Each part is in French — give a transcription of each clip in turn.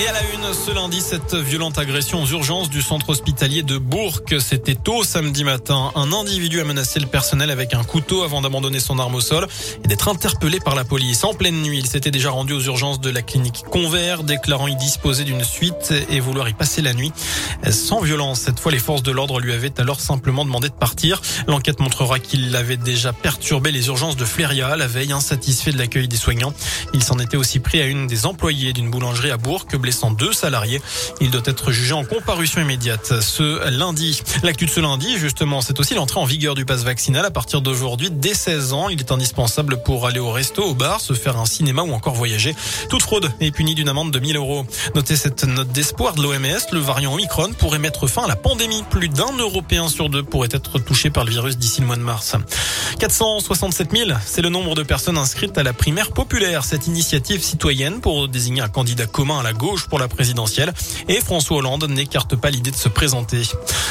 Et à la une, ce lundi, cette violente agression aux urgences du centre hospitalier de Bourg. C'était tôt samedi matin. Un individu a menacé le personnel avec un couteau avant d'abandonner son arme au sol et d'être interpellé par la police. En pleine nuit, il s'était déjà rendu aux urgences de la clinique Convert, déclarant y disposer d'une suite et vouloir y passer la nuit. Sans violence, cette fois, les forces de l'ordre lui avaient alors simplement demandé de partir. L'enquête montrera qu'il avait déjà perturbé les urgences de Fléria la veille, insatisfait de l'accueil des soignants. Il s'en était aussi pris à une des employées d'une boulangerie à Bourg, blessant deux salariés. Il doit être jugé en comparution immédiate ce lundi. L'actu de ce lundi, justement, c'est aussi l'entrée en vigueur du pass vaccinal à partir d'aujourd'hui. Dès 16 ans, il est indispensable pour aller au resto, au bar, se faire un cinéma ou encore voyager. Toute fraude est punie d'une amende de 1000 euros. Notez cette note d'espoir de l'OMS. Le variant Omicron pourrait mettre fin à la pandémie. Plus d'un Européen sur deux pourrait être touché par le virus d'ici le mois de mars. 467 000, c'est le nombre de personnes inscrites à la primaire populaire. Cette initiative citoyenne pour désigner un candidat commun à la gauche pour la présidentielle. Et François Hollande n'écarte pas l'idée de se présenter.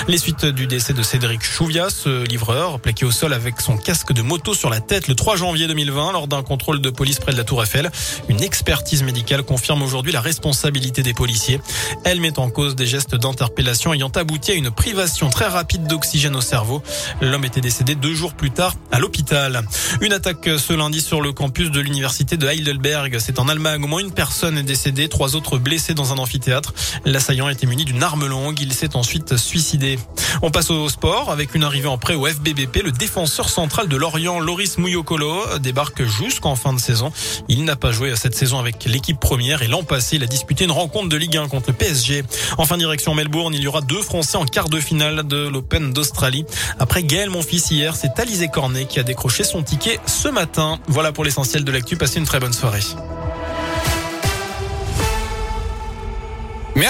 Les suites du décès de Cédric Chouviat, ce livreur, plaqué au sol avec son casque de moto sur la tête le 3 janvier 2020 lors d'un contrôle de police près de la Tour Eiffel. Une expertise médicale confirme aujourd'hui la responsabilité des policiers. Elle met en cause des gestes d'interpellation ayant abouti à une privation très rapide d'oxygène au cerveau. L'homme était décédé deux jours plus tard à l'hôpital. Une attaque ce lundi sur le campus de l'université de Heidelberg. C'est en Allemagne. Au moins une personne est décédée, trois autres blessés dans un amphithéâtre. L'assaillant était muni d'une arme longue. Il s'est ensuite suicidé. On passe au sport avec une arrivée en prêt au FBBP. Le défenseur central de Lorient, Loris Mouyokolo, débarque jusqu'en fin de saison. Il n'a pas joué cette saison avec l'équipe première et l'an passé, il a disputé une rencontre de Ligue 1 contre le PSG. En fin direction Melbourne, il y aura deux Français en quart de finale de l'Open d'Australie. Après Gaël fils hier, c'est Alizé Cornet qui a décroché son ticket ce matin. Voilà pour l'essentiel de l'actu. Passez une très bonne soirée.